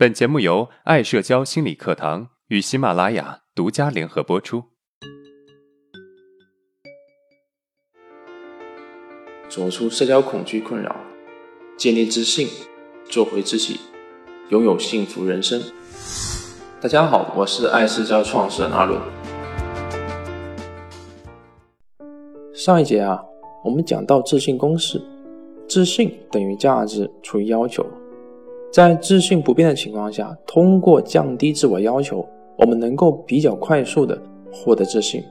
本节目由爱社交心理课堂与喜马拉雅独家联合播出。走出社交恐惧困扰，建立自信，做回自己，拥有幸福人生。大家好，我是爱社交创始人阿伦。上一节啊，我们讲到自信公式。自信等于价值除以要求，在自信不变的情况下，通过降低自我要求，我们能够比较快速的获得自信。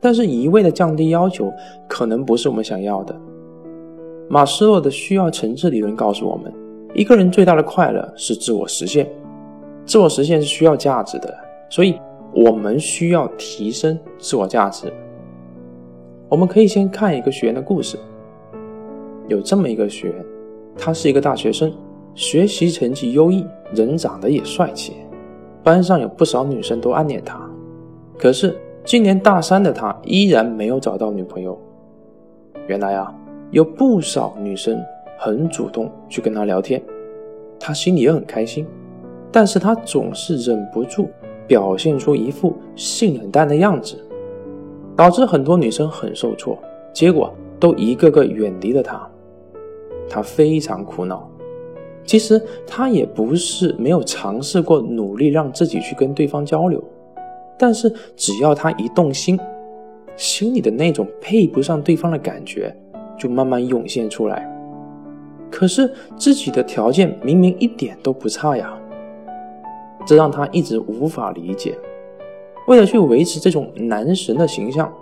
但是，一味的降低要求，可能不是我们想要的。马斯洛的需要层次理论告诉我们，一个人最大的快乐是自我实现，自我实现是需要价值的，所以我们需要提升自我价值。我们可以先看一个学员的故事。有这么一个学员，他是一个大学生，学习成绩优异，人长得也帅气，班上有不少女生都暗恋他。可是今年大三的他依然没有找到女朋友。原来啊，有不少女生很主动去跟他聊天，他心里也很开心，但是他总是忍不住表现出一副性冷淡的样子，导致很多女生很受挫，结果都一个个远离了他。他非常苦恼，其实他也不是没有尝试过努力让自己去跟对方交流，但是只要他一动心，心里的那种配不上对方的感觉就慢慢涌现出来。可是自己的条件明明一点都不差呀，这让他一直无法理解。为了去维持这种男神的形象，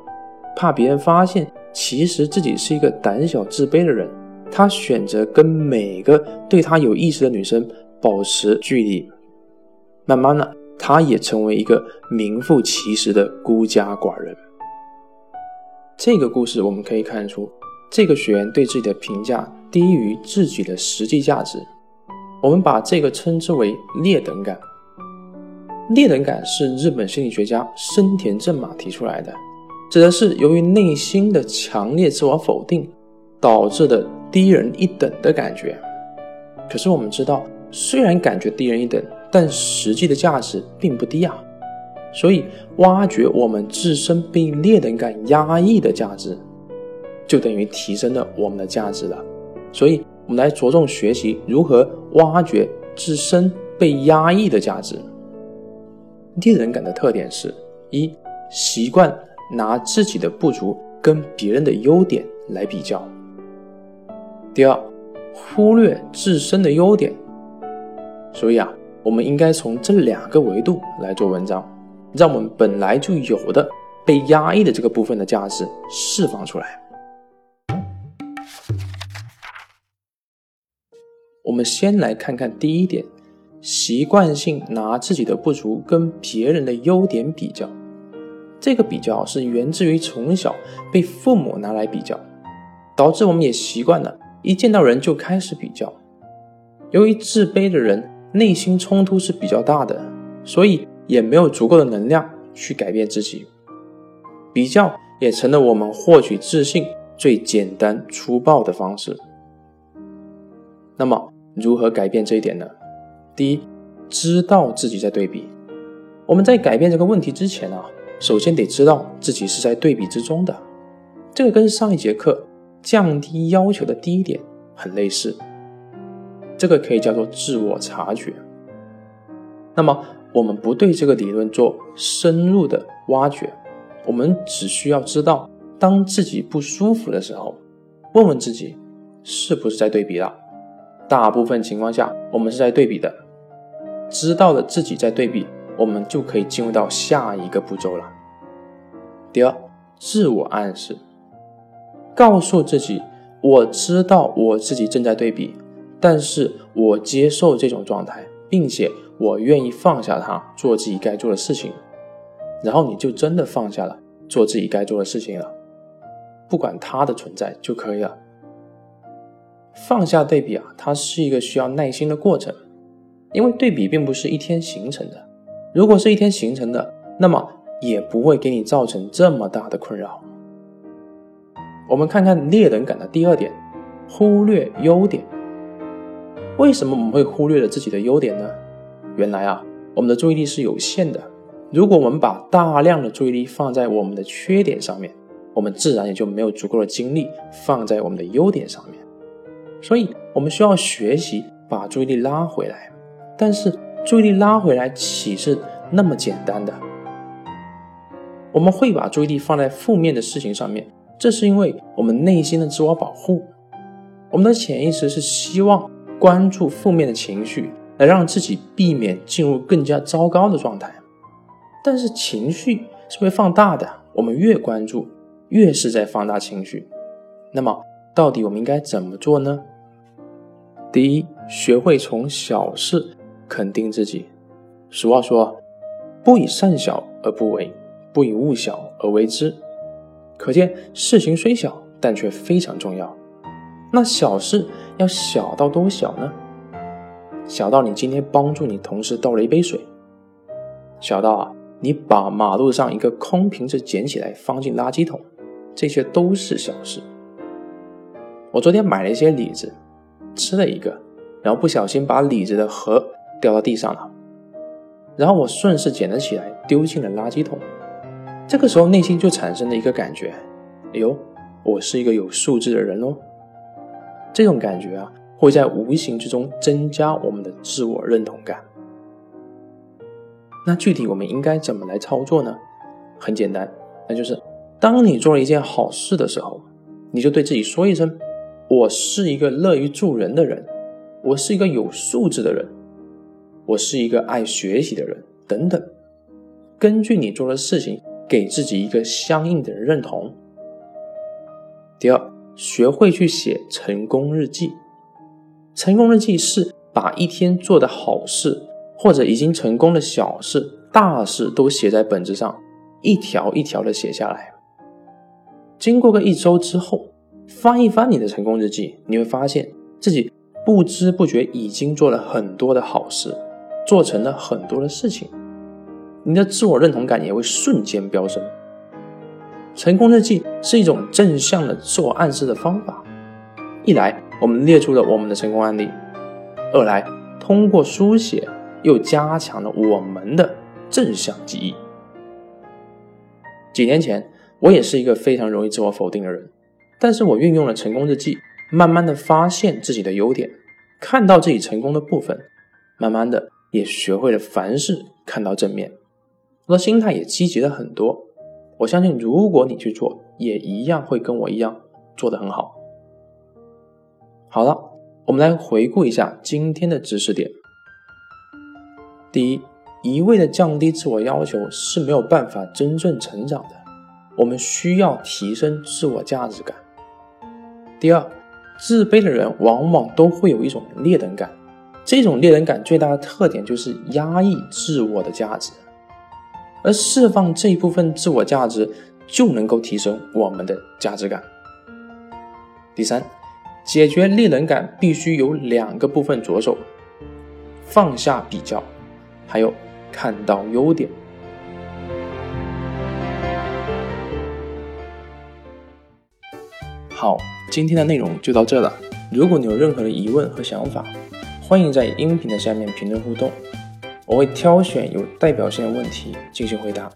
怕别人发现其实自己是一个胆小自卑的人。他选择跟每个对他有意思的女生保持距离，慢慢的，他也成为一个名副其实的孤家寡人。这个故事我们可以看出，这个学员对自己的评价低于自己的实际价值。我们把这个称之为劣等感。劣等感是日本心理学家深田正马提出来的，指的是由于内心的强烈自我否定导致的。低人一等的感觉，可是我们知道，虽然感觉低人一等，但实际的价值并不低啊。所以，挖掘我们自身被劣等感压抑的价值，就等于提升了我们的价值了。所以，我们来着重学习如何挖掘自身被压抑的价值。劣人感的特点是：一、习惯拿自己的不足跟别人的优点来比较。第二，忽略自身的优点，所以啊，我们应该从这两个维度来做文章，让我们本来就有的被压抑的这个部分的价值释放出来。我们先来看看第一点，习惯性拿自己的不足跟别人的优点比较，这个比较是源自于从小被父母拿来比较，导致我们也习惯了。一见到人就开始比较，由于自卑的人内心冲突是比较大的，所以也没有足够的能量去改变自己。比较也成了我们获取自信最简单粗暴的方式。那么，如何改变这一点呢？第一，知道自己在对比。我们在改变这个问题之前啊，首先得知道自己是在对比之中的。这个跟上一节课。降低要求的第一点很类似，这个可以叫做自我察觉。那么，我们不对这个理论做深入的挖掘，我们只需要知道，当自己不舒服的时候，问问自己是不是在对比了。大部分情况下，我们是在对比的。知道了自己在对比，我们就可以进入到下一个步骤了。第二，自我暗示。告诉自己，我知道我自己正在对比，但是我接受这种状态，并且我愿意放下它，做自己该做的事情。然后你就真的放下了做自己该做的事情了，不管它的存在就可以了。放下对比啊，它是一个需要耐心的过程，因为对比并不是一天形成的。如果是一天形成的，那么也不会给你造成这么大的困扰。我们看看劣等感的第二点，忽略优点。为什么我们会忽略了自己的优点呢？原来啊，我们的注意力是有限的。如果我们把大量的注意力放在我们的缺点上面，我们自然也就没有足够的精力放在我们的优点上面。所以，我们需要学习把注意力拉回来。但是，注意力拉回来岂是那么简单的？我们会把注意力放在负面的事情上面，这是因为我们内心的自我保护。我们的潜意识是希望关注负面的情绪，来让自己避免进入更加糟糕的状态。但是情绪是会放大的，我们越关注，越是在放大情绪。那么，到底我们应该怎么做呢？第一，学会从小事肯定自己。俗话说：“不以善小而不为，不以恶小而为之。”可见，事情虽小，但却非常重要。那小事要小到多小呢？小到你今天帮助你同事倒了一杯水，小到啊，你把马路上一个空瓶子捡起来放进垃圾桶，这些都是小事。我昨天买了一些李子，吃了一个，然后不小心把李子的核掉到地上了，然后我顺势捡了起来，丢进了垃圾桶。这个时候内心就产生了一个感觉：哎呦，我是一个有素质的人哦。这种感觉啊，会在无形之中增加我们的自我认同感。那具体我们应该怎么来操作呢？很简单，那就是当你做了一件好事的时候，你就对自己说一声：“我是一个乐于助人的人，我是一个有素质的人，我是一个爱学习的人。”等等，根据你做的事情，给自己一个相应的认同。第二。学会去写成功日记。成功日记是把一天做的好事，或者已经成功的小事、大事都写在本子上，一条一条的写下来。经过个一周之后，翻一翻你的成功日记，你会发现自己不知不觉已经做了很多的好事，做成了很多的事情，你的自我认同感也会瞬间飙升。成功日记是一种正向的自我暗示的方法。一来，我们列出了我们的成功案例；二来，通过书写又加强了我们的正向记忆。几年前，我也是一个非常容易自我否定的人，但是我运用了成功日记，慢慢的发现自己的优点，看到自己成功的部分，慢慢的也学会了凡事看到正面，我的心态也积极了很多。我相信，如果你去做，也一样会跟我一样做得很好。好了，我们来回顾一下今天的知识点。第一，一味的降低自我要求是没有办法真正成长的，我们需要提升自我价值感。第二，自卑的人往往都会有一种劣等感，这种劣等感最大的特点就是压抑自我的价值。而释放这一部分自我价值，就能够提升我们的价值感。第三，解决劣等感必须有两个部分着手：放下比较，还有看到优点。好，今天的内容就到这了。如果你有任何的疑问和想法，欢迎在音频的下面评论互动。我会挑选有代表性的问题进行回答。